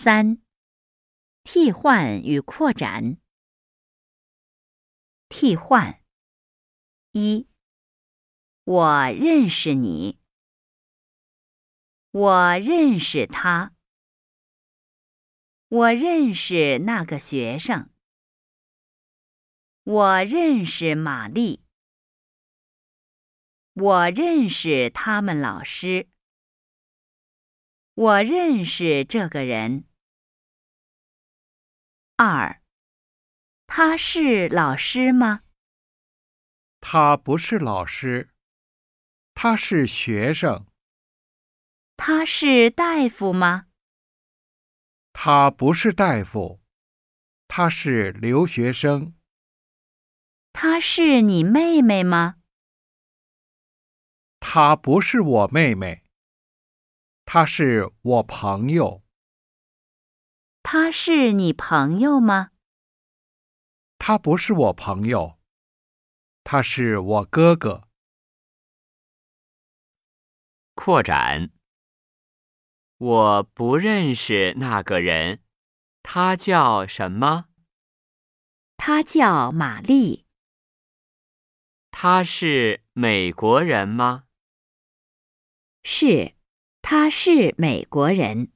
三、替换与扩展。替换。一，我认识你，我认识他，我认识那个学生，我认识玛丽，我认识他们老师。我认识这个人。二，他是老师吗？他不是老师，他是学生。他是大夫吗？他不是大夫，他是留学生。她是你妹妹吗？她不是我妹妹。他是我朋友。他是你朋友吗？他不是我朋友，他是我哥哥。扩展。我不认识那个人，他叫什么？他叫玛丽。他是美国人吗？是。他是美国人。